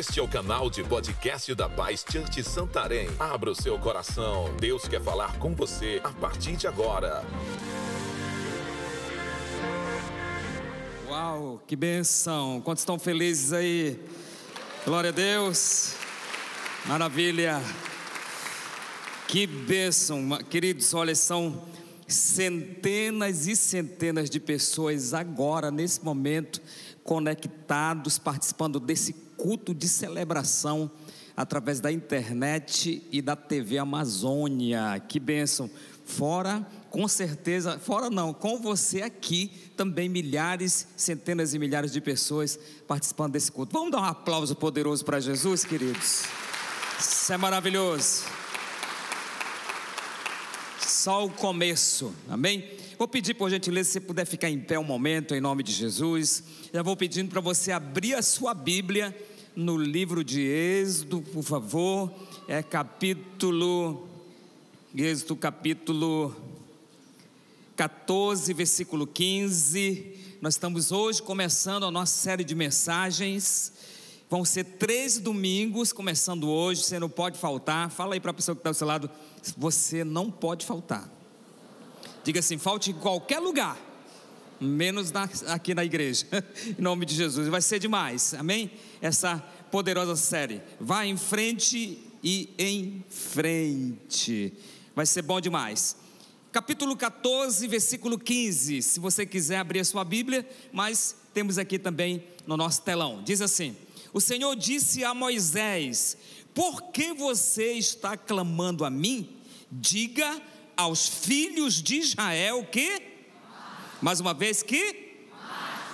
Este é o canal de podcast da Paz Church Santarém. Abra o seu coração. Deus quer falar com você a partir de agora. Uau, que benção! Quantos estão felizes aí? Glória a Deus! Maravilha! Que bênção, queridos. Olha, são centenas e centenas de pessoas agora, nesse momento, conectados, participando desse culto de celebração através da internet e da TV Amazônia. Que bênção! Fora, com certeza, fora não, com você aqui também milhares, centenas e milhares de pessoas participando desse culto. Vamos dar um aplauso poderoso para Jesus, queridos. Isso é maravilhoso. Só o começo, amém? Vou pedir por gentileza se você puder ficar em pé um momento em nome de Jesus. Já vou pedindo para você abrir a sua Bíblia no livro de Êxodo, por favor, é capítulo, Êxodo capítulo 14, versículo 15. Nós estamos hoje começando a nossa série de mensagens. Vão ser três domingos, começando hoje, você não pode faltar. Fala aí para a pessoa que está ao seu lado, você não pode faltar. Diga assim: falte em qualquer lugar, menos na, aqui na igreja, em nome de Jesus. Vai ser demais, amém? essa poderosa série. Vá em frente e em frente. Vai ser bom demais. Capítulo 14, versículo 15. Se você quiser abrir a sua Bíblia, mas temos aqui também no nosso telão. Diz assim: O Senhor disse a Moisés: Por que você está clamando a mim? Diga aos filhos de Israel que mais uma vez que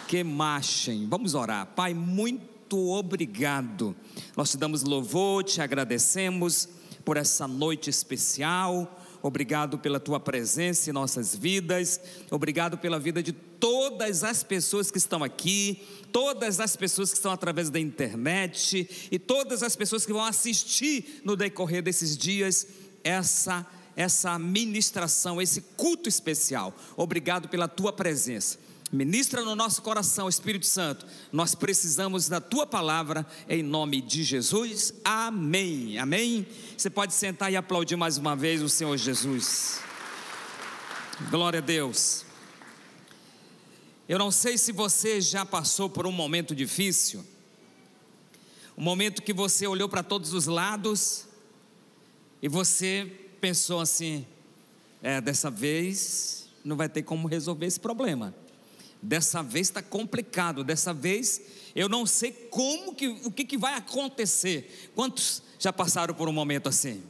que marchem. Vamos orar. Pai, muito obrigado. Nós te damos louvor, te agradecemos por essa noite especial. Obrigado pela tua presença em nossas vidas. Obrigado pela vida de todas as pessoas que estão aqui, todas as pessoas que estão através da internet e todas as pessoas que vão assistir no decorrer desses dias essa essa ministração, esse culto especial. Obrigado pela tua presença. Ministra no nosso coração, Espírito Santo. Nós precisamos da tua palavra em nome de Jesus. Amém. Amém. Você pode sentar e aplaudir mais uma vez o Senhor Jesus. Glória a Deus. Eu não sei se você já passou por um momento difícil. Um momento que você olhou para todos os lados e você pensou assim: é, dessa vez não vai ter como resolver esse problema. Dessa vez está complicado, dessa vez eu não sei como que o que, que vai acontecer. Quantos já passaram por um momento assim?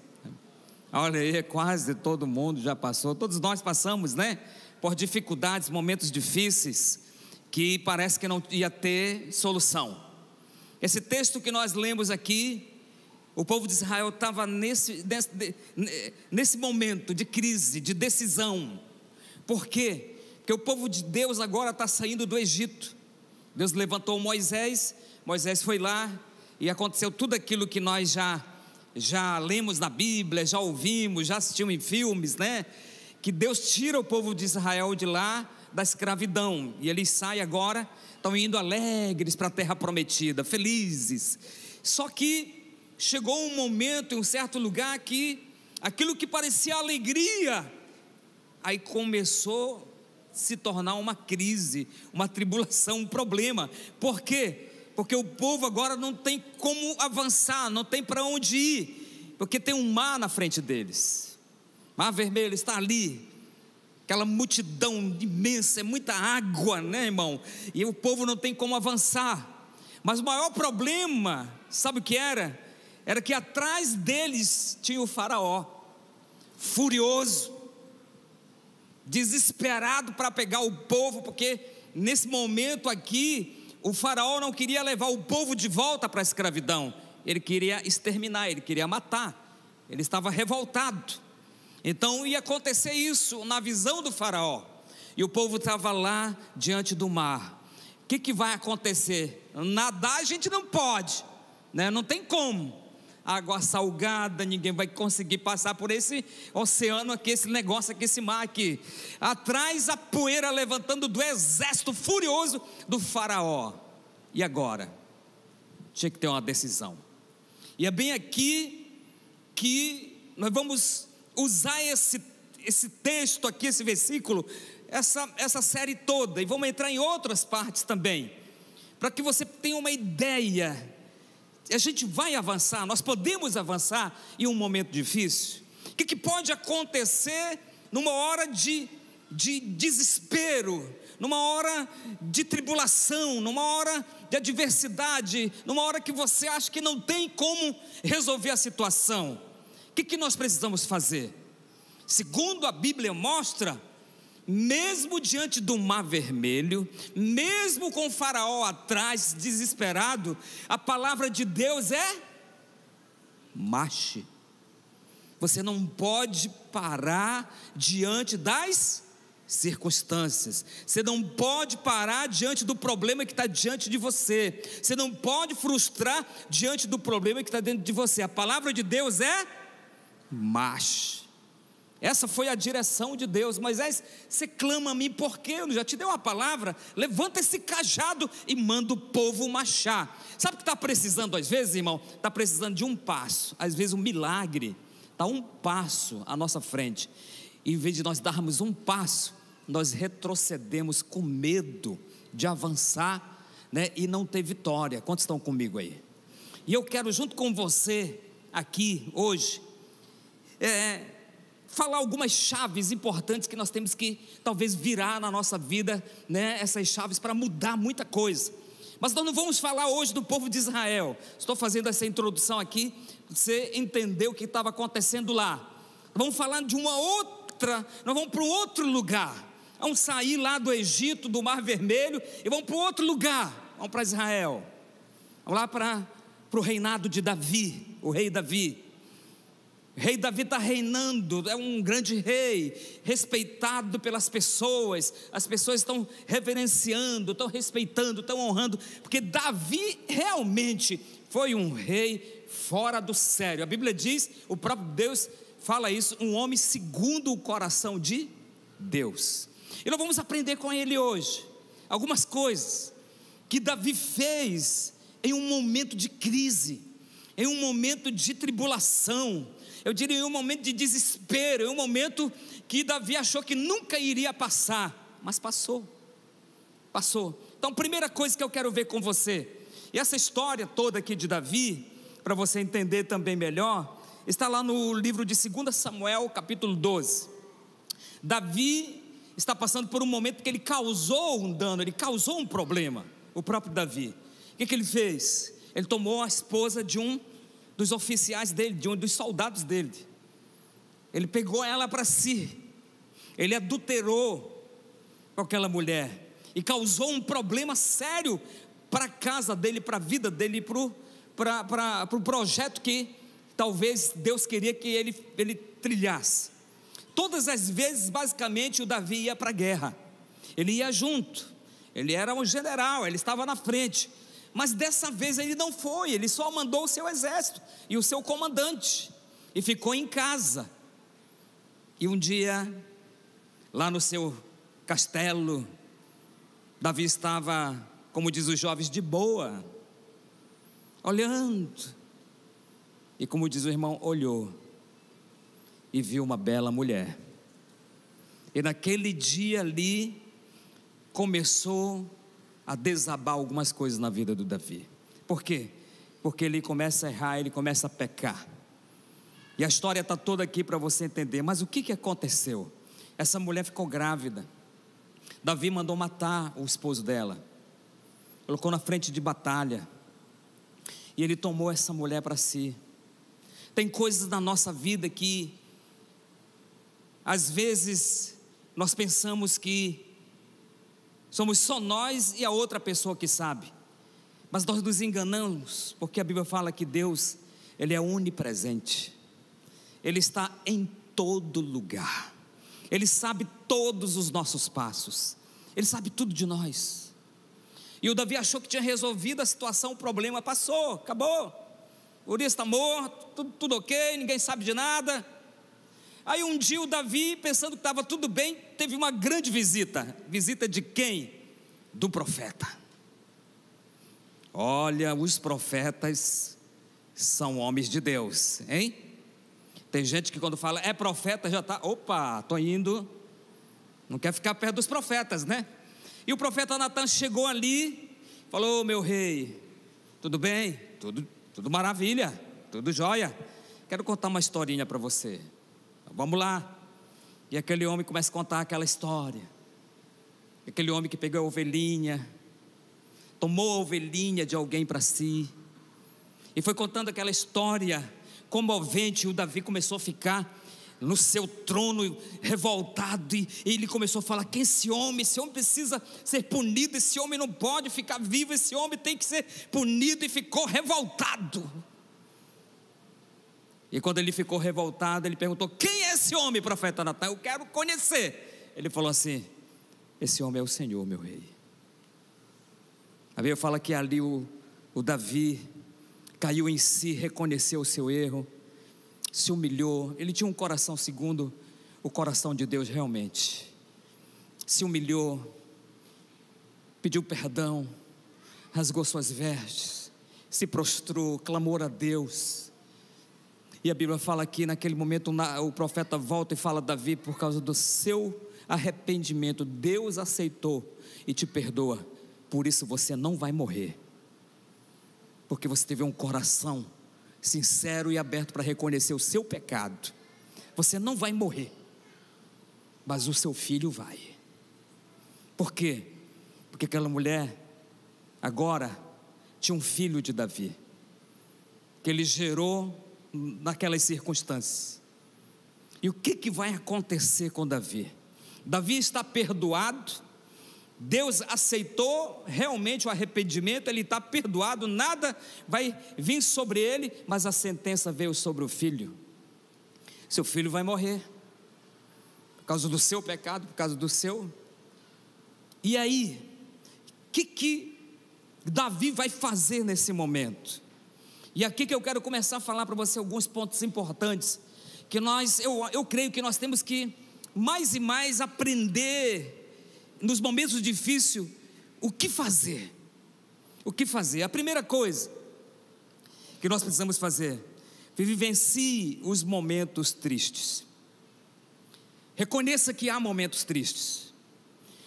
Olha aí, quase todo mundo já passou, todos nós passamos, né? Por dificuldades, momentos difíceis, que parece que não ia ter solução. Esse texto que nós lemos aqui, o povo de Israel estava nesse, nesse, nesse momento de crise, de decisão. Por quê? Porque o povo de Deus agora está saindo do Egito. Deus levantou Moisés, Moisés foi lá e aconteceu tudo aquilo que nós já já lemos na Bíblia, já ouvimos, já assistimos em filmes, né? Que Deus tira o povo de Israel de lá da escravidão e eles saem agora, estão indo alegres para a terra prometida, felizes. Só que chegou um momento em um certo lugar que aquilo que parecia alegria, aí começou se tornar uma crise, uma tribulação, um problema. Por quê? Porque o povo agora não tem como avançar, não tem para onde ir, porque tem um mar na frente deles. Mar vermelho está ali, aquela multidão imensa, é muita água, né, irmão? E o povo não tem como avançar. Mas o maior problema, sabe o que era? Era que atrás deles tinha o Faraó, furioso, desesperado para pegar o povo, porque nesse momento aqui o faraó não queria levar o povo de volta para a escravidão, ele queria exterminar, ele queria matar. Ele estava revoltado. Então ia acontecer isso na visão do faraó. E o povo estava lá diante do mar. O que, que vai acontecer? Nadar a gente não pode, né? não tem como água salgada, ninguém vai conseguir passar por esse oceano aqui, esse negócio aqui, esse mar aqui. Atrás a poeira levantando do exército furioso do Faraó. E agora? Tinha que ter uma decisão. E é bem aqui que nós vamos usar esse, esse texto aqui, esse versículo, essa, essa série toda, e vamos entrar em outras partes também, para que você tenha uma ideia a gente vai avançar, nós podemos avançar em um momento difícil. O que, que pode acontecer numa hora de, de desespero, numa hora de tribulação, numa hora de adversidade, numa hora que você acha que não tem como resolver a situação? O que, que nós precisamos fazer? Segundo a Bíblia mostra, mesmo diante do mar vermelho, mesmo com Faraó atrás, desesperado, a palavra de Deus é: marche. Você não pode parar diante das circunstâncias. Você não pode parar diante do problema que está diante de você. Você não pode frustrar diante do problema que está dentro de você. A palavra de Deus é marche. Essa foi a direção de Deus. Moisés, você clama a mim porque eu já te dei uma palavra. Levanta esse cajado e manda o povo marchar. Sabe o que está precisando às vezes, irmão? Está precisando de um passo, às vezes um milagre. Está um passo à nossa frente. E em vez de nós darmos um passo, nós retrocedemos com medo de avançar né, e não ter vitória. Quantos estão comigo aí? E eu quero, junto com você, aqui, hoje, é, falar algumas chaves importantes que nós temos que talvez virar na nossa vida, né, essas chaves para mudar muita coisa. Mas nós não vamos falar hoje do povo de Israel. Estou fazendo essa introdução aqui você entender o que estava acontecendo lá. Vamos falar de uma outra, nós vamos para um outro lugar. Vamos sair lá do Egito, do Mar Vermelho, e vamos para outro lugar. Vamos para Israel. Vamos lá para, para o reinado de Davi, o rei Davi. Rei Davi está reinando, é um grande rei, respeitado pelas pessoas, as pessoas estão reverenciando, estão respeitando, estão honrando, porque Davi realmente foi um rei fora do sério. A Bíblia diz, o próprio Deus fala isso, um homem segundo o coração de Deus. E nós vamos aprender com ele hoje algumas coisas que Davi fez em um momento de crise, em um momento de tribulação eu diria em um momento de desespero, em um momento que Davi achou que nunca iria passar, mas passou. Passou. Então, primeira coisa que eu quero ver com você, e essa história toda aqui de Davi, para você entender também melhor, está lá no livro de 2 Samuel, capítulo 12. Davi está passando por um momento que ele causou um dano, ele causou um problema, o próprio Davi. O que, que ele fez? Ele tomou a esposa de um dos oficiais dele, de um dos soldados dele. Ele pegou ela para si. Ele adulterou com aquela mulher e causou um problema sério para a casa dele, para a vida dele, para o pro projeto que talvez Deus queria que ele, ele trilhasse. Todas as vezes, basicamente, o Davi ia para a guerra, ele ia junto, ele era um general, ele estava na frente, mas dessa vez ele não foi, ele só mandou o seu exército e o seu comandante e ficou em casa. E um dia, lá no seu castelo, Davi estava, como diz os jovens, de boa, olhando. E como diz o irmão, olhou e viu uma bela mulher. E naquele dia ali começou a desabar algumas coisas na vida do Davi. Por quê? Porque ele começa a errar, ele começa a pecar. E a história está toda aqui para você entender. Mas o que, que aconteceu? Essa mulher ficou grávida. Davi mandou matar o esposo dela. Colocou na frente de batalha. E ele tomou essa mulher para si. Tem coisas na nossa vida que, às vezes, nós pensamos que Somos só nós e a outra pessoa que sabe. Mas nós nos enganamos, porque a Bíblia fala que Deus, ele é onipresente. Ele está em todo lugar. Ele sabe todos os nossos passos. Ele sabe tudo de nós. E o Davi achou que tinha resolvido a situação, o problema passou, acabou. O Urias está morto, tudo, tudo ok, ninguém sabe de nada. Aí um dia o Davi, pensando que estava tudo bem, teve uma grande visita. Visita de quem? Do profeta. Olha, os profetas são homens de Deus, hein? Tem gente que quando fala é profeta já está, opa, estou indo, não quer ficar perto dos profetas, né? E o profeta Natan chegou ali, falou: meu rei, tudo bem? Tudo, tudo maravilha, tudo jóia. Quero contar uma historinha para você. Vamos lá. E aquele homem começa a contar aquela história. Aquele homem que pegou a ovelhinha, tomou a ovelhinha de alguém para si, e foi contando aquela história comovente. E o Davi começou a ficar no seu trono revoltado, e ele começou a falar: quem esse homem? Esse homem precisa ser punido, esse homem não pode ficar vivo, esse homem tem que ser punido, e ficou revoltado. E quando ele ficou revoltado, ele perguntou: Quem é esse homem, profeta Natan? Eu quero conhecer. Ele falou assim: Esse homem é o Senhor, meu rei. A Bíblia fala que ali o, o Davi caiu em si, reconheceu o seu erro, se humilhou. Ele tinha um coração segundo o coração de Deus realmente. Se humilhou, pediu perdão, rasgou suas vestes, se prostrou, clamou a Deus e a Bíblia fala que naquele momento o profeta volta e fala Davi por causa do seu arrependimento, Deus aceitou e te perdoa. Por isso você não vai morrer. Porque você teve um coração sincero e aberto para reconhecer o seu pecado. Você não vai morrer. Mas o seu filho vai. Por quê? Porque aquela mulher agora tinha um filho de Davi que ele gerou naquelas circunstâncias. E o que, que vai acontecer com Davi? Davi está perdoado, Deus aceitou realmente o arrependimento, ele está perdoado, nada vai vir sobre ele, mas a sentença veio sobre o filho. Seu filho vai morrer, por causa do seu pecado, por causa do seu. E aí, o que, que Davi vai fazer nesse momento? E aqui que eu quero começar a falar para você alguns pontos importantes que nós, eu, eu creio que nós temos que mais e mais aprender nos momentos difíceis o que fazer. O que fazer? A primeira coisa que nós precisamos fazer, vivencie os momentos tristes. Reconheça que há momentos tristes.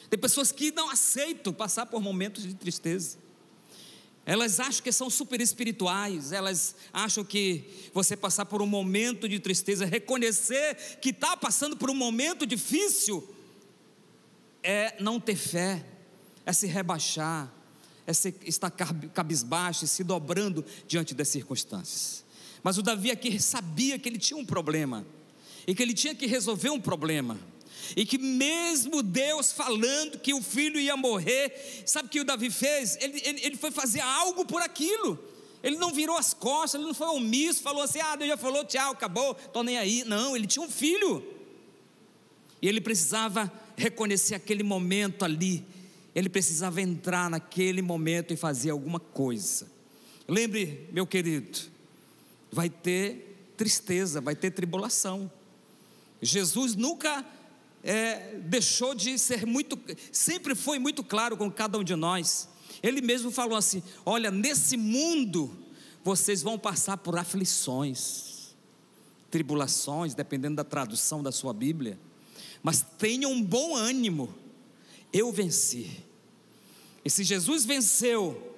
Tem pessoas que não aceitam passar por momentos de tristeza. Elas acham que são super espirituais, elas acham que você passar por um momento de tristeza, reconhecer que está passando por um momento difícil, é não ter fé, é se rebaixar, é se, estar cabisbaixo, se dobrando diante das circunstâncias. Mas o Davi aqui sabia que ele tinha um problema, e que ele tinha que resolver um problema e que mesmo Deus falando que o filho ia morrer, sabe o que o Davi fez? Ele, ele, ele foi fazer algo por aquilo. Ele não virou as costas, ele não foi omisso, falou assim: ah, Deus já falou, tchau, acabou, estou nem aí. Não, ele tinha um filho. E ele precisava reconhecer aquele momento ali. Ele precisava entrar naquele momento e fazer alguma coisa. Lembre, meu querido, vai ter tristeza, vai ter tribulação. Jesus nunca é, deixou de ser muito, sempre foi muito claro com cada um de nós. Ele mesmo falou assim: Olha, nesse mundo vocês vão passar por aflições, tribulações, dependendo da tradução da sua Bíblia, mas tenham um bom ânimo, eu venci. E se Jesus venceu,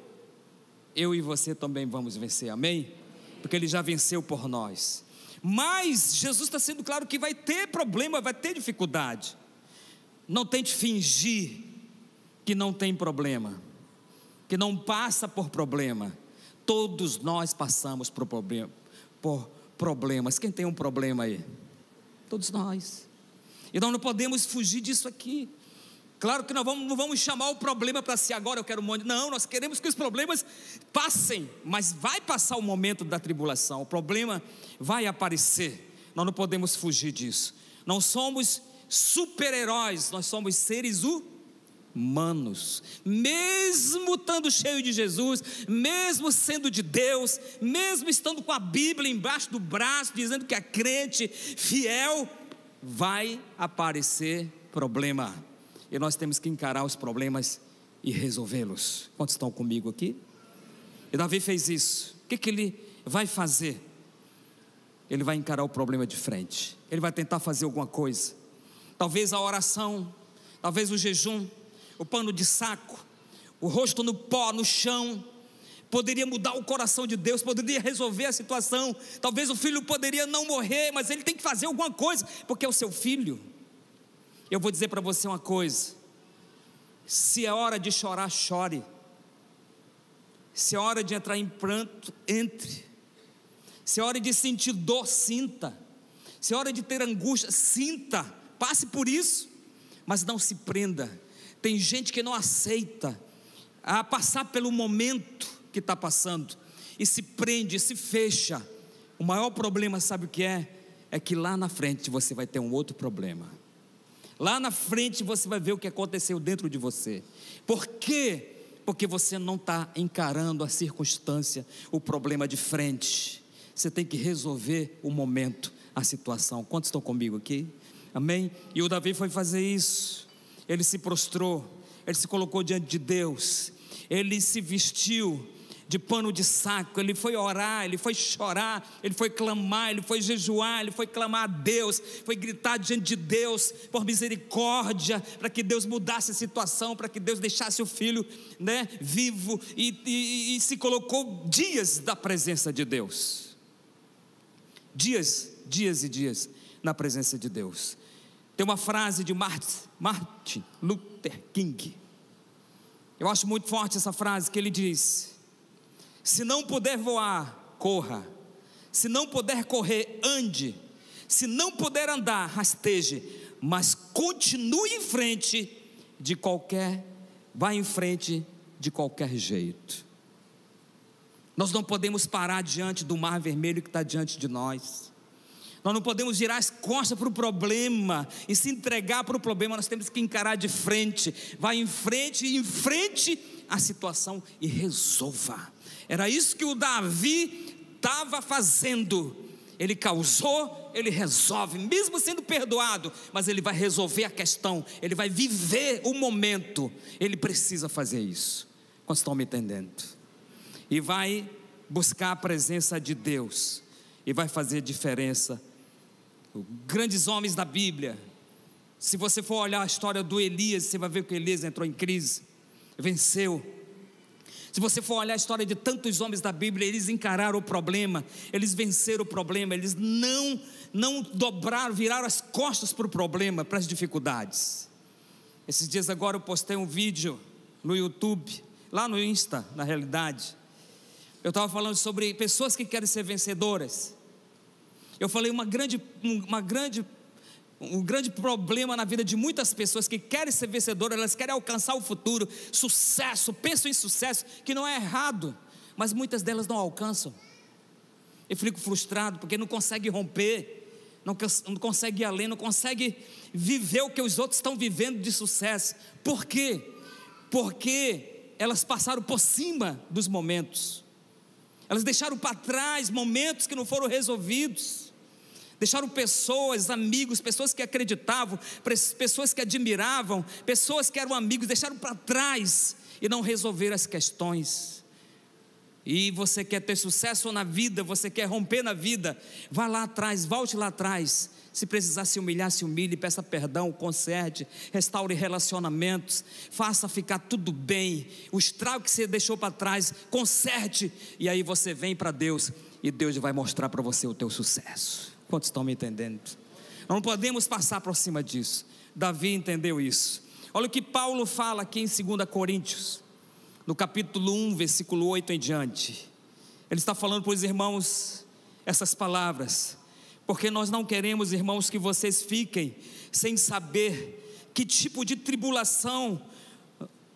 eu e você também vamos vencer, amém? Porque Ele já venceu por nós. Mas Jesus está sendo claro que vai ter problema, vai ter dificuldade. Não tente fingir que não tem problema, que não passa por problema. Todos nós passamos por, problem por problemas. Quem tem um problema aí? Todos nós. E nós não podemos fugir disso aqui. Claro que nós vamos, não vamos chamar o problema para si agora, eu quero um monte. Não, nós queremos que os problemas passem, mas vai passar o momento da tribulação, o problema vai aparecer, nós não podemos fugir disso. Não somos super-heróis, nós somos seres humanos. Mesmo estando cheio de Jesus, mesmo sendo de Deus, mesmo estando com a Bíblia embaixo do braço, dizendo que é crente, fiel, vai aparecer problema e nós temos que encarar os problemas e resolvê-los. Quantos estão comigo aqui? E Davi fez isso. O que, que ele vai fazer? Ele vai encarar o problema de frente. Ele vai tentar fazer alguma coisa. Talvez a oração, talvez o jejum, o pano de saco, o rosto no pó, no chão, poderia mudar o coração de Deus, poderia resolver a situação. Talvez o filho poderia não morrer, mas ele tem que fazer alguma coisa, porque é o seu filho. Eu vou dizer para você uma coisa: se é hora de chorar, chore. Se é hora de entrar em pranto, entre. Se é hora de sentir dor, sinta. Se é hora de ter angústia, sinta. Passe por isso, mas não se prenda. Tem gente que não aceita a passar pelo momento que está passando e se prende, se fecha. O maior problema, sabe o que é? É que lá na frente você vai ter um outro problema. Lá na frente você vai ver o que aconteceu dentro de você. Por quê? Porque você não está encarando a circunstância, o problema de frente. Você tem que resolver o momento, a situação. Quantos estão comigo aqui? Amém? E o Davi foi fazer isso. Ele se prostrou, ele se colocou diante de Deus, ele se vestiu de pano de saco, ele foi orar, ele foi chorar, ele foi clamar, ele foi jejuar, ele foi clamar a Deus, foi gritar diante de Deus por misericórdia, para que Deus mudasse a situação, para que Deus deixasse o filho né, vivo e, e, e se colocou dias da presença de Deus. Dias, dias e dias na presença de Deus. Tem uma frase de Martin Luther King. Eu acho muito forte essa frase que ele diz: se não puder voar, corra. Se não puder correr, ande. Se não puder andar, rasteje. Mas continue em frente de qualquer, vá em frente de qualquer jeito. Nós não podemos parar diante do mar vermelho que está diante de nós. Nós não podemos virar as costas para o problema e se entregar para o problema, nós temos que encarar de frente. Vá em frente e em frente a situação e resolva. Era isso que o Davi estava fazendo. Ele causou, ele resolve, mesmo sendo perdoado, mas ele vai resolver a questão, ele vai viver o momento. Ele precisa fazer isso. Quantos estão me entendendo? E vai buscar a presença de Deus, e vai fazer diferença. Grandes homens da Bíblia, se você for olhar a história do Elias, você vai ver que Elias entrou em crise, venceu se você for olhar a história de tantos homens da Bíblia, eles encararam o problema, eles venceram o problema, eles não não dobraram, viraram as costas para o problema, para as dificuldades. Esses dias agora eu postei um vídeo no YouTube, lá no Insta, na realidade. Eu estava falando sobre pessoas que querem ser vencedoras. Eu falei uma grande, uma grande um grande problema na vida de muitas pessoas que querem ser vencedoras, elas querem alcançar o futuro, sucesso, pensam em sucesso, que não é errado, mas muitas delas não alcançam. Eu fico frustrado porque não consegue romper, não, não consegue ir além, não consegue viver o que os outros estão vivendo de sucesso. Por quê? Porque elas passaram por cima dos momentos, elas deixaram para trás momentos que não foram resolvidos deixaram pessoas, amigos, pessoas que acreditavam, pessoas que admiravam, pessoas que eram amigos, deixaram para trás e não resolveram as questões. E você quer ter sucesso na vida, você quer romper na vida, vá lá atrás, volte lá atrás. Se precisar se humilhar, se humilhe, peça perdão, conserte, restaure relacionamentos, faça ficar tudo bem. O estrago que você deixou para trás, conserte, e aí você vem para Deus e Deus vai mostrar para você o teu sucesso. Quantos estão me entendendo? Não podemos passar por cima disso. Davi entendeu isso. Olha o que Paulo fala aqui em 2 Coríntios, no capítulo 1, versículo 8 em diante. Ele está falando para os irmãos essas palavras, porque nós não queremos, irmãos, que vocês fiquem sem saber que tipo de tribulação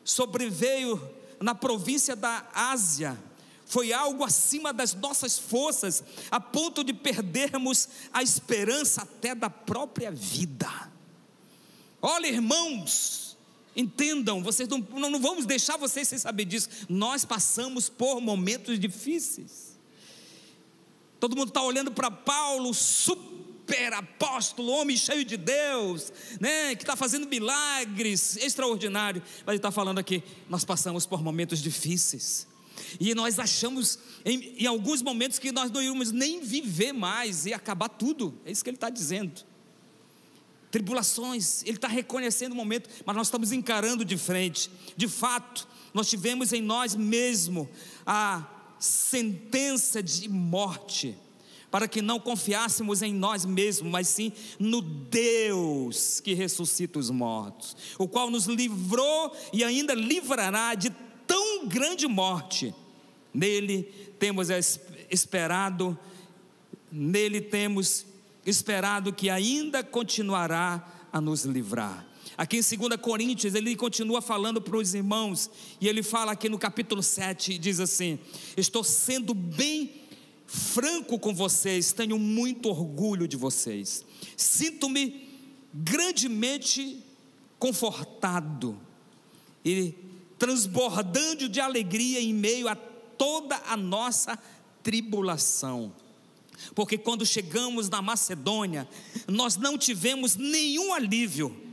sobreveio na província da Ásia. Foi algo acima das nossas forças, a ponto de perdermos a esperança até da própria vida. Olha, irmãos, entendam, vocês não, não vamos deixar vocês sem saber disso. Nós passamos por momentos difíceis. Todo mundo está olhando para Paulo, super apóstolo, homem cheio de Deus, né, que está fazendo milagres extraordinários. Mas ele está falando aqui: nós passamos por momentos difíceis. E nós achamos, em, em, alguns momentos, que nós não íamos nem viver mais e acabar tudo. É isso que ele está dizendo. Tribulações, ele está reconhecendo o momento, mas nós estamos encarando de frente. De fato, nós tivemos em nós mesmo a sentença de morte para que não confiássemos em nós mesmos, mas sim no Deus que ressuscita os mortos, o qual nos livrou e ainda livrará de grande morte. Nele temos esperado, nele temos esperado que ainda continuará a nos livrar. Aqui em 2 Coríntios, ele continua falando para os irmãos, e ele fala aqui no capítulo 7, diz assim: Estou sendo bem franco com vocês, tenho muito orgulho de vocês. Sinto-me grandemente confortado e transbordando de alegria em meio a toda a nossa tribulação. Porque quando chegamos na Macedônia, nós não tivemos nenhum alívio.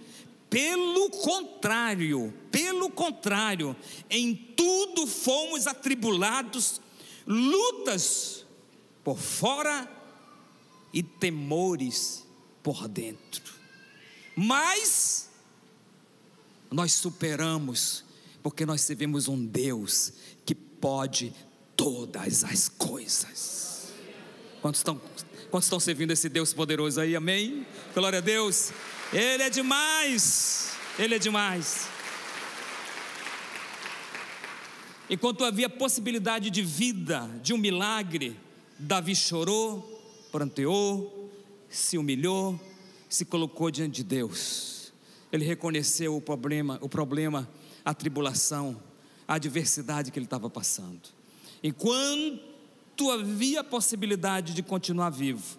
Pelo contrário, pelo contrário, em tudo fomos atribulados, lutas por fora e temores por dentro. Mas nós superamos, porque nós servimos um Deus que pode todas as coisas. Quantos estão, quantos estão servindo esse Deus poderoso aí? Amém? Glória a Deus. Ele é demais. Ele é demais. Enquanto havia possibilidade de vida, de um milagre, Davi chorou, pranteou, se humilhou, se colocou diante de Deus. Ele reconheceu o problema, o problema, a tribulação, a adversidade que ele estava passando. Enquanto havia possibilidade de continuar vivo,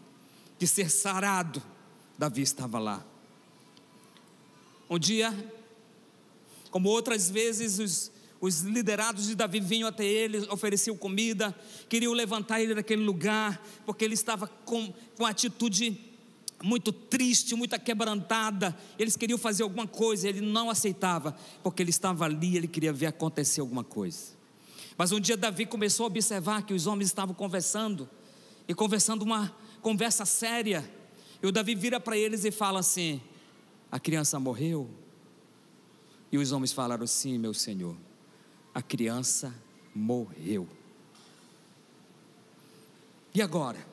de ser sarado, Davi estava lá. Um dia, como outras vezes, os os liderados de Davi vinham até ele, ofereciam comida, queriam levantar ele daquele lugar, porque ele estava com, com atitude muito triste, muito quebrantada. Eles queriam fazer alguma coisa, ele não aceitava, porque ele estava ali, ele queria ver acontecer alguma coisa. Mas um dia Davi começou a observar que os homens estavam conversando, e conversando uma conversa séria. E o Davi vira para eles e fala assim: A criança morreu? E os homens falaram: Sim, meu senhor a criança morreu. E agora?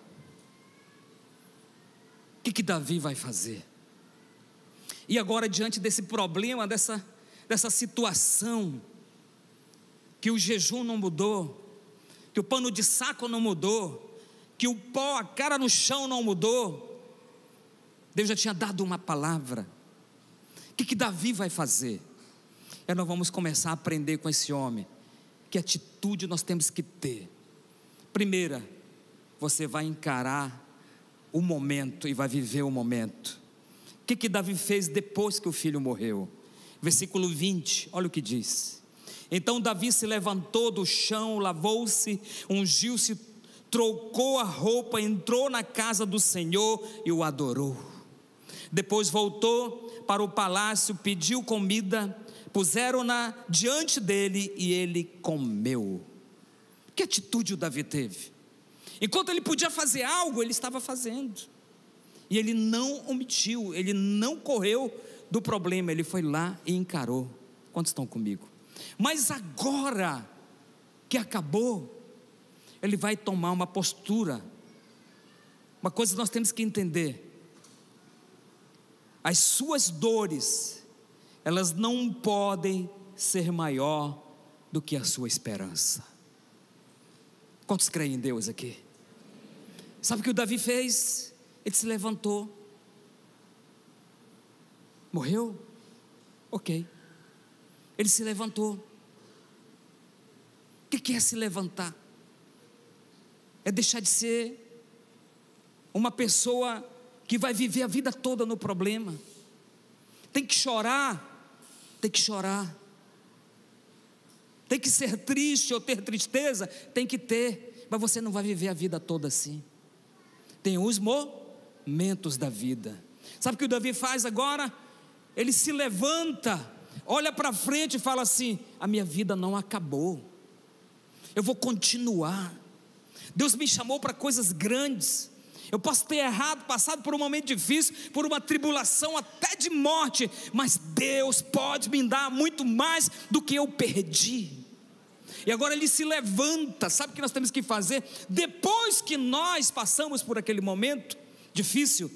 O que, que Davi vai fazer? E agora, diante desse problema, dessa, dessa situação, que o jejum não mudou, que o pano de saco não mudou, que o pó, a cara no chão não mudou, Deus já tinha dado uma palavra. O que, que Davi vai fazer? é nós vamos começar a aprender com esse homem. Que atitude nós temos que ter? Primeira, você vai encarar o momento e vai viver o momento. O que, que Davi fez depois que o filho morreu? Versículo 20, olha o que diz. Então Davi se levantou do chão, lavou-se, ungiu-se, trocou a roupa, entrou na casa do Senhor e o adorou. Depois voltou para o palácio, pediu comida puseram-na diante dele e ele comeu. Que atitude o Davi teve? Enquanto ele podia fazer algo, ele estava fazendo. E ele não omitiu, ele não correu do problema, ele foi lá e encarou. Quantos estão comigo? Mas agora que acabou, ele vai tomar uma postura. Uma coisa nós temos que entender: as suas dores, elas não podem ser maior do que a sua esperança. Quantos creem em Deus aqui? Sabe o que o Davi fez? Ele se levantou, morreu, Ok. Ele se levantou. O que é se levantar? É deixar de ser uma pessoa que vai viver a vida toda no problema. Tem que chorar, tem que chorar. Tem que ser triste ou ter tristeza, tem que ter, mas você não vai viver a vida toda assim. Tem os momentos da vida. Sabe o que o Davi faz agora? Ele se levanta, olha para frente e fala assim: A minha vida não acabou, eu vou continuar. Deus me chamou para coisas grandes. Eu posso ter errado, passado por um momento difícil, por uma tribulação até de morte, mas Deus pode me dar muito mais do que eu perdi. E agora ele se levanta, sabe o que nós temos que fazer? Depois que nós passamos por aquele momento difícil,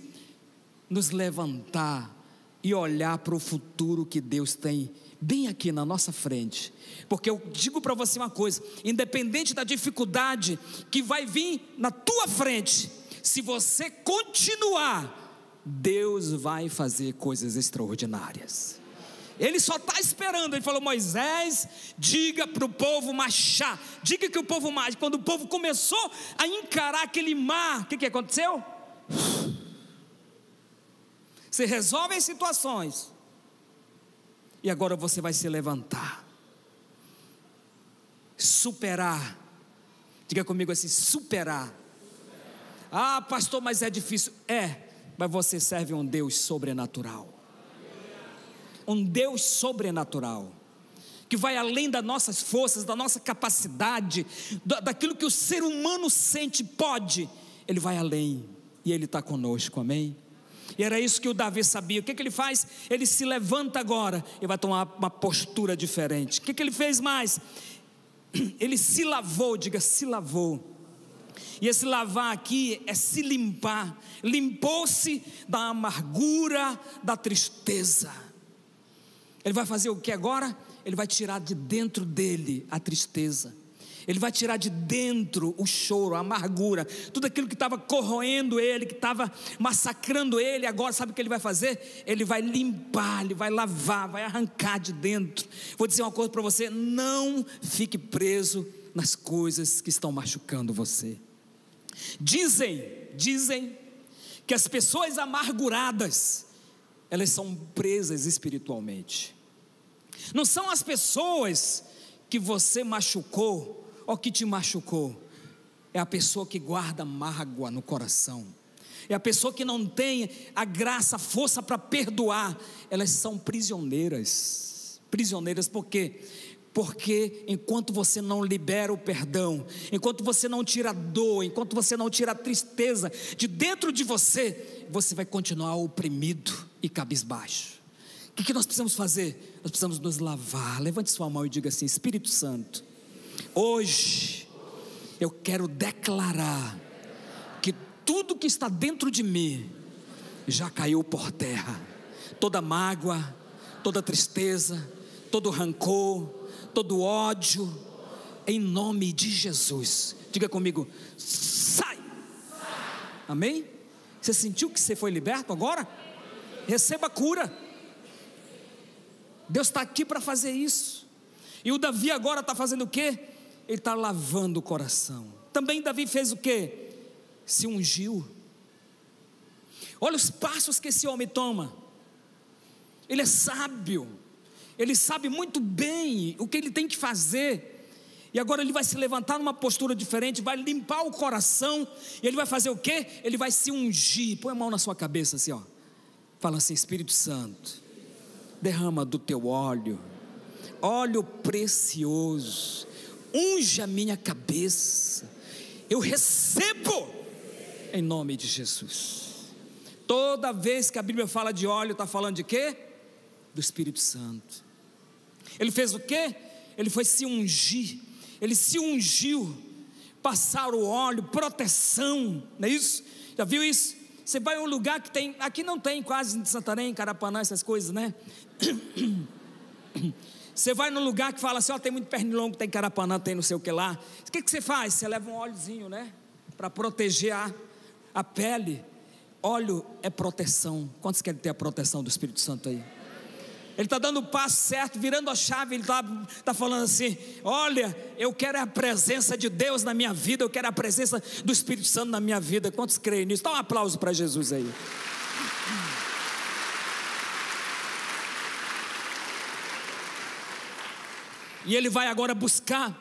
nos levantar e olhar para o futuro que Deus tem bem aqui na nossa frente. Porque eu digo para você uma coisa: independente da dificuldade que vai vir na tua frente, se você continuar, Deus vai fazer coisas extraordinárias. Ele só está esperando. Ele falou: Moisés, diga para o povo marchar. Diga que o povo marche. Quando o povo começou a encarar aquele mar, o que, que aconteceu? Você resolve as situações. E agora você vai se levantar. Superar. Diga comigo assim: superar ah, pastor, mas é difícil. É, mas você serve um Deus sobrenatural. Um Deus sobrenatural. Que vai além das nossas forças, da nossa capacidade, daquilo que o ser humano sente, pode. Ele vai além. E Ele está conosco, amém? E era isso que o Davi sabia. O que, que ele faz? Ele se levanta agora e vai tomar uma postura diferente. O que, que ele fez mais? Ele se lavou, diga, se lavou e esse lavar aqui é se limpar. Limpou-se da amargura, da tristeza. Ele vai fazer o que agora? Ele vai tirar de dentro dele a tristeza. Ele vai tirar de dentro o choro, a amargura, tudo aquilo que estava corroendo ele, que estava massacrando ele. Agora, sabe o que ele vai fazer? Ele vai limpar, ele vai lavar, vai arrancar de dentro. Vou dizer uma coisa para você: não fique preso nas coisas que estão machucando você. Dizem, dizem que as pessoas amarguradas, elas são presas espiritualmente. Não são as pessoas que você machucou ou que te machucou. É a pessoa que guarda mágoa no coração. É a pessoa que não tem a graça, a força para perdoar. Elas são prisioneiras. Prisioneiras porque porque enquanto você não libera o perdão, enquanto você não tira a dor, enquanto você não tira a tristeza de dentro de você, você vai continuar oprimido e cabisbaixo. O que, nós precisamos fazer? Nós precisamos nos lavar. Levante sua mão e diga assim: Espírito Santo, hoje eu quero declarar que tudo que está dentro de mim já caiu por terra. Toda mágoa, toda tristeza, todo rancor, todo ódio, em nome de Jesus. Diga comigo, sai. Amém? Você sentiu que você foi liberto agora? Receba cura. Deus está aqui para fazer isso. E o Davi agora está fazendo o quê? Ele está lavando o coração. Também Davi fez o quê? Se ungiu. Olha os passos que esse homem toma. Ele é sábio. Ele sabe muito bem o que ele tem que fazer. E agora ele vai se levantar numa postura diferente, vai limpar o coração, e ele vai fazer o quê? Ele vai se ungir. Põe a mão na sua cabeça assim, ó. Fala assim: Espírito Santo, derrama do teu óleo, óleo precioso, unge a minha cabeça. Eu recebo em nome de Jesus. Toda vez que a Bíblia fala de óleo, está falando de quê? Do Espírito Santo. Ele fez o quê? Ele foi se ungir, ele se ungiu, passar o óleo, proteção, não é isso? Já viu isso? Você vai a um lugar que tem, aqui não tem quase em Santarém, Carapanã, essas coisas, né? Você vai num lugar que fala assim, ó, tem muito pernilongo, tem Carapanã, tem não sei o que lá. O que, que você faz? Você leva um óleozinho, né? Para proteger a, a pele. Óleo é proteção. Quantos querem ter a proteção do Espírito Santo aí? Ele está dando o passo certo, virando a chave, ele está tá falando assim: Olha, eu quero a presença de Deus na minha vida, eu quero a presença do Espírito Santo na minha vida. Quantos creem nisso? Dá um aplauso para Jesus aí. E ele vai agora buscar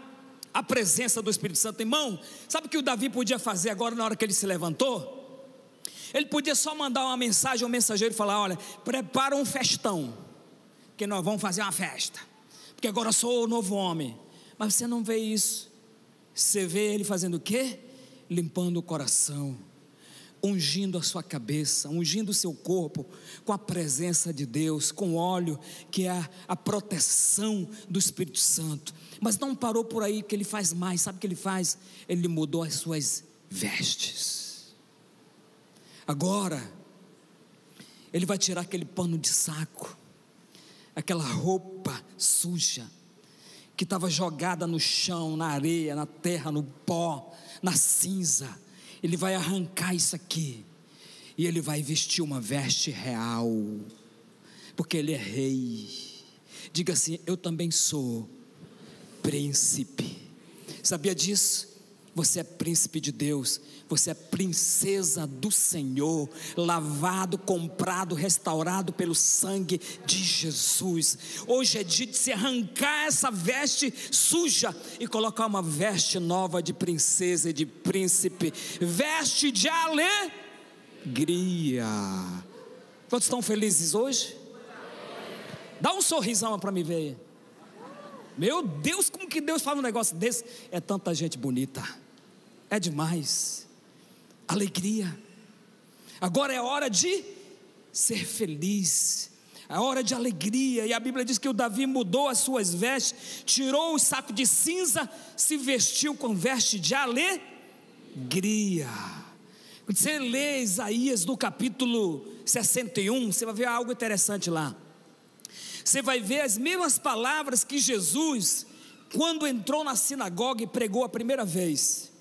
a presença do Espírito Santo. Irmão, sabe o que o Davi podia fazer agora na hora que ele se levantou? Ele podia só mandar uma mensagem ao mensageiro e falar: Olha, prepara um festão que nós vamos fazer uma festa, porque agora eu sou o novo homem. Mas você não vê isso. Você vê ele fazendo o quê? Limpando o coração, ungindo a sua cabeça, ungindo o seu corpo com a presença de Deus, com óleo, que é a, a proteção do Espírito Santo. Mas não parou por aí, que ele faz mais. Sabe o que ele faz? Ele mudou as suas vestes. Agora, ele vai tirar aquele pano de saco aquela roupa suja que estava jogada no chão, na areia, na terra, no pó, na cinza. Ele vai arrancar isso aqui e ele vai vestir uma veste real, porque ele é rei. Diga assim: Eu também sou príncipe. Sabia disso? Você é príncipe de Deus, você é princesa do Senhor, lavado, comprado, restaurado pelo sangue de Jesus. Hoje é dia de se arrancar essa veste suja e colocar uma veste nova de princesa e de príncipe, veste de alegria. Todos estão felizes hoje? Dá um sorrisão para me ver. Meu Deus, como que Deus fala um negócio desse? É tanta gente bonita é demais. Alegria. Agora é hora de ser feliz. É hora de alegria. E a Bíblia diz que o Davi mudou as suas vestes, tirou o saco de cinza, se vestiu com veste de alegria. Quando você lê Isaías no capítulo 61, você vai ver algo interessante lá. Você vai ver as mesmas palavras que Jesus, quando entrou na sinagoga e pregou a primeira vez.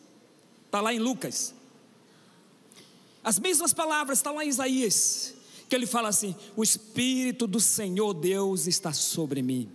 Está lá em Lucas. As mesmas palavras estão tá lá em Isaías, que ele fala assim: O Espírito do Senhor Deus está sobre mim,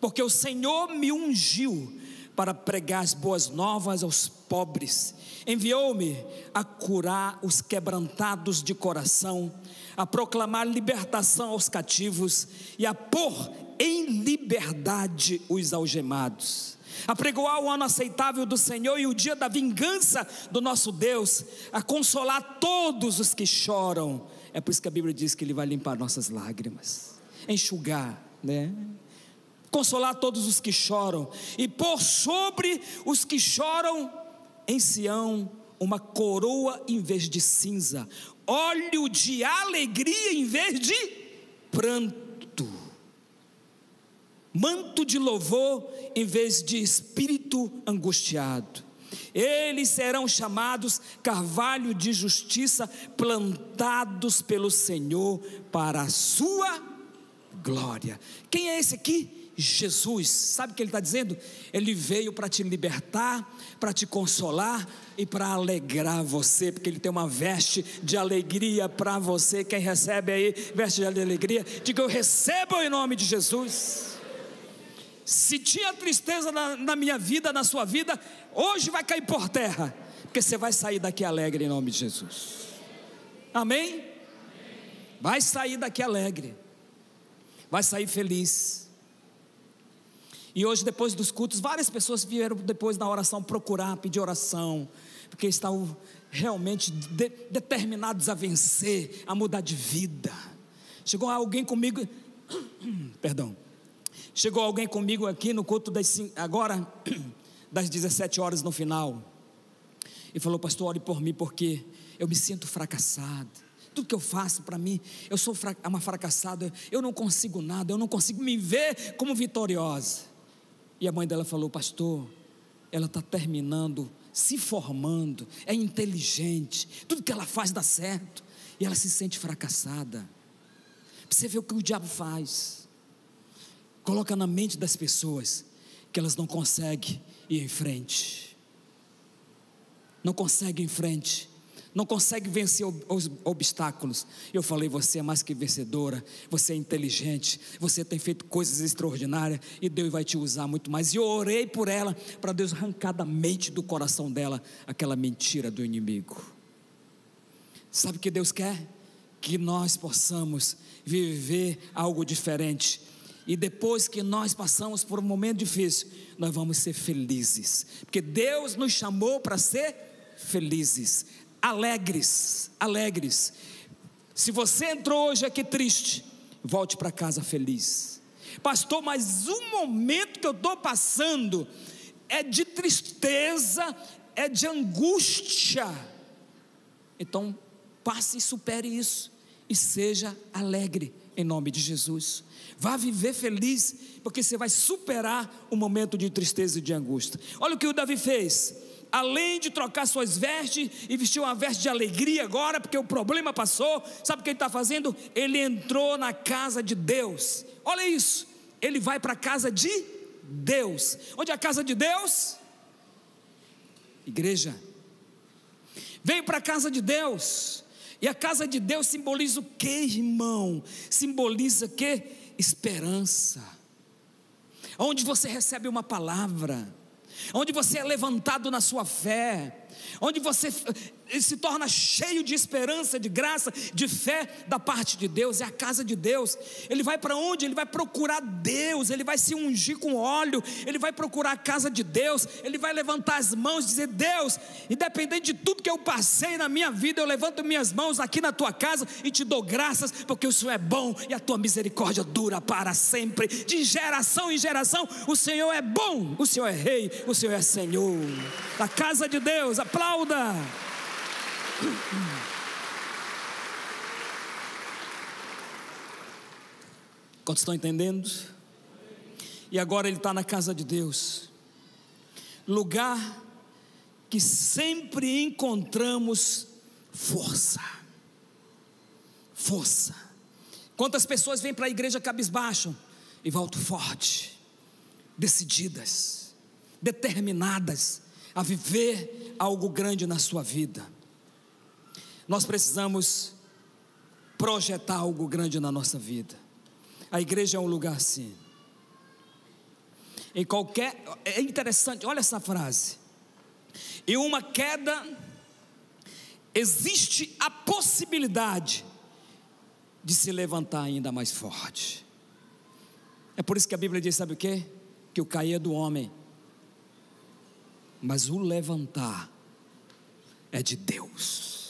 porque o Senhor me ungiu para pregar as boas novas aos pobres, enviou-me a curar os quebrantados de coração, a proclamar libertação aos cativos e a pôr em liberdade os algemados apregoar o ano aceitável do Senhor e o dia da vingança do nosso Deus, a consolar todos os que choram. É por isso que a Bíblia diz que Ele vai limpar nossas lágrimas, enxugar, né? Consolar todos os que choram e pôr sobre os que choram em Sião uma coroa em vez de cinza, óleo de alegria em vez de pranto manto de louvor em vez de espírito angustiado. Eles serão chamados carvalho de justiça, plantados pelo Senhor para a sua glória. Quem é esse aqui? Jesus, sabe o que ele está dizendo? Ele veio para te libertar, para te consolar e para alegrar você, porque ele tem uma veste de alegria para você. Quem recebe aí veste de alegria, diga eu recebo em nome de Jesus. Se tinha tristeza na, na, minha vida, na sua vida, hoje vai cair por terra, porque você vai sair daqui alegre em nome de Jesus. Amém? Vai sair daqui alegre, vai sair feliz. E hoje, depois dos cultos, várias pessoas vieram depois da oração procurar, pedir oração, porque estavam realmente de, determinados a vencer, a mudar de vida. Chegou alguém comigo, perdão, Chegou alguém comigo aqui no culto das, agora, das 17 horas no final, e falou: Pastor, ore por mim, porque eu me sinto fracassado. Tudo que eu faço para mim, eu sou uma fracassada, eu não consigo nada, eu não consigo me ver como vitoriosa. E a mãe dela falou: Pastor, ela está terminando, se formando, é inteligente, tudo que ela faz dá certo, e ela se sente fracassada. Você vê o que o diabo faz coloca na mente das pessoas que elas não conseguem ir em frente. Não conseguem ir em frente. não consegue vencer os obstáculos. Eu falei: você é mais que vencedora, você é inteligente, você tem feito coisas extraordinárias e Deus vai te usar muito mais. E eu orei por ela, para Deus arrancar da mente, do coração dela, aquela mentira do inimigo. Sabe o que Deus quer? Que nós possamos viver algo diferente. E depois que nós passamos por um momento difícil, nós vamos ser felizes, porque Deus nos chamou para ser felizes alegres, alegres. Se você entrou hoje aqui triste, volte para casa feliz. Pastor, mas o momento que eu estou passando é de tristeza, é de angústia. Então, passe e supere isso e seja alegre em nome de Jesus. Vá viver feliz, porque você vai superar o momento de tristeza e de angústia. Olha o que o Davi fez além de trocar suas vestes e vestir uma veste de alegria agora, porque o problema passou, sabe o que ele está fazendo? Ele entrou na casa de Deus. Olha isso, ele vai para a casa de Deus. Onde é a casa de Deus? Igreja. Veio para a casa de Deus. E a casa de Deus simboliza o que, irmão? Simboliza que? Esperança. Onde você recebe uma palavra onde você é levantado na sua fé, onde você se torna cheio de esperança, de graça, de fé da parte de Deus, é a casa de Deus. Ele vai para onde? Ele vai procurar Deus, ele vai se ungir com óleo, ele vai procurar a casa de Deus, ele vai levantar as mãos e dizer: Deus, independente de tudo que eu passei na minha vida, eu levanto minhas mãos aqui na tua casa e te dou graças, porque o Senhor é bom e a tua misericórdia dura para sempre, de geração em geração. O Senhor é bom, o Senhor é Rei, o Senhor é Senhor. A casa de Deus, aplauda. Quantos estão entendendo? E agora ele está na casa de Deus, lugar que sempre encontramos força. Força. Quantas pessoas vêm para a igreja cabisbaixo e voltam forte, decididas, determinadas a viver algo grande na sua vida. Nós precisamos projetar algo grande na nossa vida. A igreja é um lugar assim. Em qualquer. É interessante, olha essa frase. Em uma queda, existe a possibilidade de se levantar ainda mais forte. É por isso que a Bíblia diz: sabe o que? Que o cair é do homem, mas o levantar é de Deus.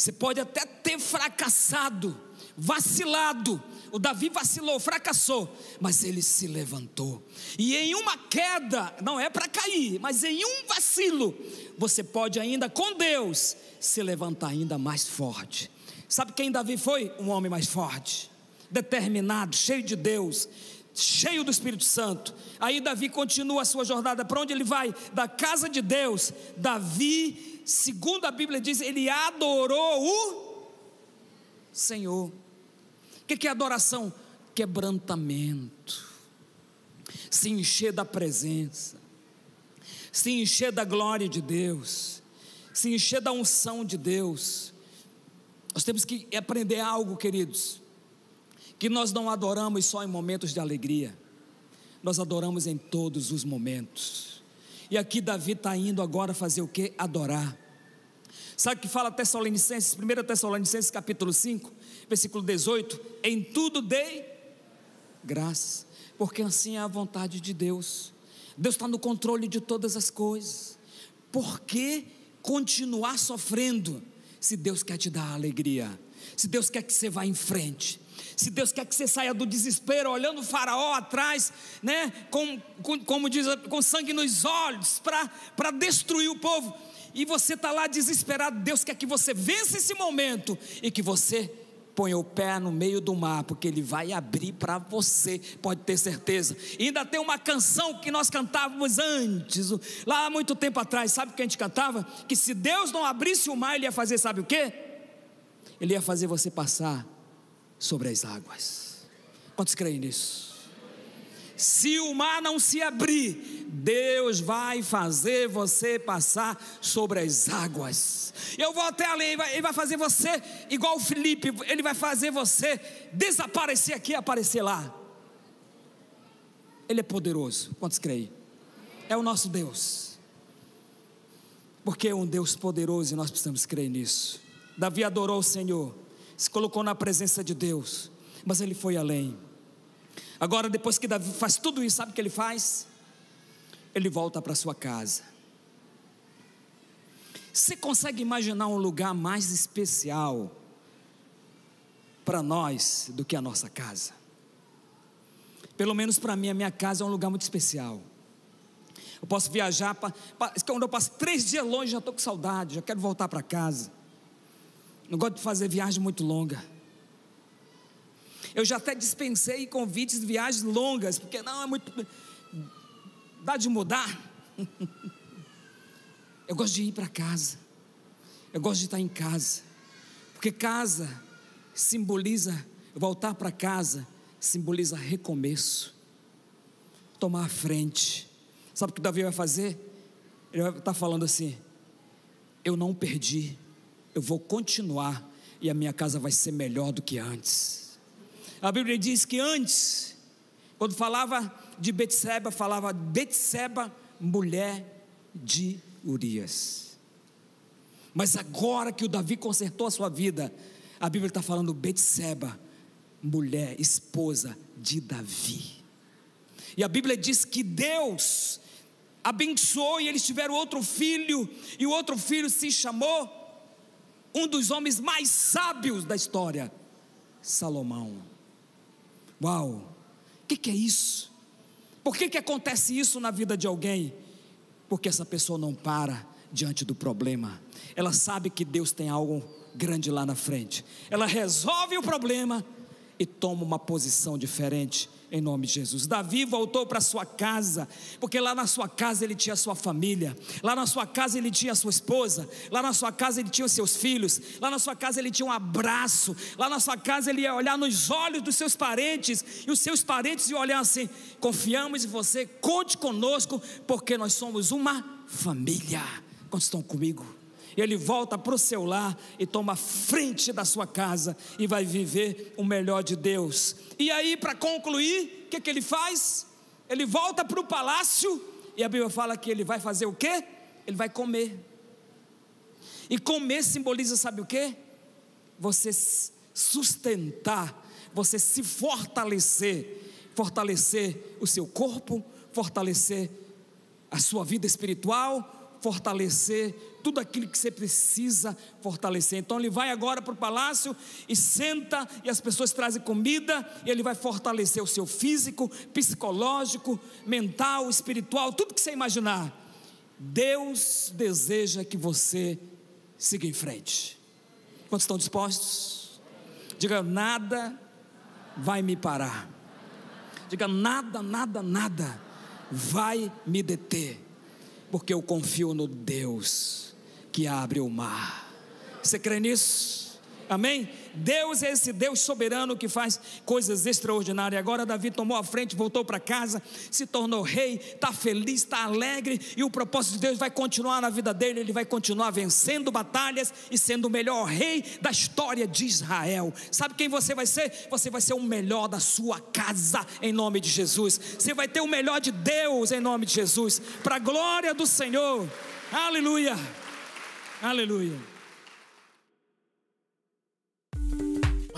Você pode até ter fracassado, vacilado. O Davi vacilou, fracassou, mas ele se levantou. E em uma queda, não é para cair, mas em um vacilo, você pode ainda com Deus se levantar ainda mais forte. Sabe quem Davi foi? Um homem mais forte, determinado, cheio de Deus, cheio do Espírito Santo. Aí Davi continua a sua jornada. Para onde ele vai? Da casa de Deus. Davi segundo a Bíblia diz, ele adorou o Senhor. O que é adoração? Quebrantamento, se encher da presença, se encher da glória de Deus, se encher da unção de Deus. Nós temos que aprender algo, queridos, que nós não adoramos só em momentos de alegria, nós adoramos em todos os momentos. E aqui Davi está indo agora fazer o que? Adorar. Sabe o que fala Tessalonicenses, 1 Tessalonicenses capítulo 5, versículo 18? Em tudo dei graça, porque assim é a vontade de Deus. Deus está no controle de todas as coisas. Por que continuar sofrendo se Deus quer te dar alegria? Se Deus quer que você vá em frente? se Deus quer que você saia do desespero, olhando o faraó atrás, né, com, com como diz, com sangue nos olhos, para destruir o povo, e você está lá desesperado, Deus quer que você vença esse momento e que você ponha o pé no meio do mar, porque Ele vai abrir para você, pode ter certeza. E ainda tem uma canção que nós cantávamos antes, lá há muito tempo atrás, sabe o que a gente cantava? Que se Deus não abrisse o mar, Ele ia fazer, sabe o que? Ele ia fazer você passar sobre as águas. Quantos creem nisso? Se o mar não se abrir, Deus vai fazer você passar sobre as águas. Eu vou até além, ele vai, fazer você igual o Felipe, ele vai fazer você desaparecer aqui e aparecer lá. Ele é poderoso, quantos creem? É o nosso Deus. Porque é um Deus poderoso e nós precisamos crer nisso. Davi adorou o Senhor, se colocou na presença de Deus, mas ele foi além. Agora, depois que Davi faz tudo isso, sabe o que ele faz? Ele volta para sua casa. Você consegue imaginar um lugar mais especial para nós do que a nossa casa? Pelo menos para mim, a minha casa é um lugar muito especial. Eu posso viajar, pra, pra, quando eu passo três dias longe, já estou com saudade, já quero voltar para casa. Não gosto de fazer viagem muito longa. Eu já até dispensei convites de viagens longas, porque não é muito. dá de mudar. Eu gosto de ir para casa. Eu gosto de estar em casa. Porque casa simboliza, voltar para casa, simboliza recomeço. Tomar a frente. Sabe o que Davi vai fazer? Ele vai estar falando assim: Eu não perdi, eu vou continuar e a minha casa vai ser melhor do que antes. A Bíblia diz que antes, quando falava de Betseba, falava Betseba, mulher de Urias. Mas agora que o Davi consertou a sua vida, a Bíblia está falando Betseba, mulher, esposa de Davi. E a Bíblia diz que Deus abençoou e eles tiveram outro filho, e o outro filho se chamou um dos homens mais sábios da história, Salomão. Uau! O que, que, é isso? Por que, que acontece isso na vida de alguém? Porque essa pessoa não para diante do problema, ela sabe que Deus tem algo grande lá na frente, ela resolve o problema e toma uma posição diferente em nome de Jesus. Davi voltou para sua casa, porque lá na sua casa ele tinha sua família, lá na sua casa ele tinha sua esposa, lá na sua casa ele tinha os seus filhos, lá na sua casa ele tinha um abraço, lá na sua casa ele ia olhar nos olhos dos seus parentes, e os seus parentes iam olhar assim: confiamos em você, conte conosco, porque nós somos uma família. Quantos estão comigo? Ele volta para o seu lar e toma frente da sua casa e vai viver o melhor de Deus. E aí, para concluir, o que, que ele faz? Ele volta para o palácio e a Bíblia fala que ele vai fazer o quê? Ele vai comer. E comer simboliza, sabe o quê? Você sustentar, você se fortalecer, fortalecer o seu corpo, fortalecer a sua vida espiritual, fortalecer tudo aquilo que você precisa fortalecer. Então ele vai agora para o palácio e senta, e as pessoas trazem comida, e ele vai fortalecer o seu físico, psicológico, mental, espiritual, tudo que você imaginar. Deus deseja que você siga em frente. Quantos estão dispostos? Diga, nada vai me parar. Diga, nada, nada, nada vai me deter porque eu confio no Deus que abre o mar. Você crê nisso? Amém? Deus é esse Deus soberano que faz coisas extraordinárias. Agora Davi tomou a frente, voltou para casa, se tornou rei, está feliz, está alegre, e o propósito de Deus vai continuar na vida dele, ele vai continuar vencendo batalhas e sendo o melhor rei da história de Israel. Sabe quem você vai ser? Você vai ser o melhor da sua casa, em nome de Jesus. Você vai ter o melhor de Deus, em nome de Jesus, para a glória do Senhor. Aleluia. Aleluia.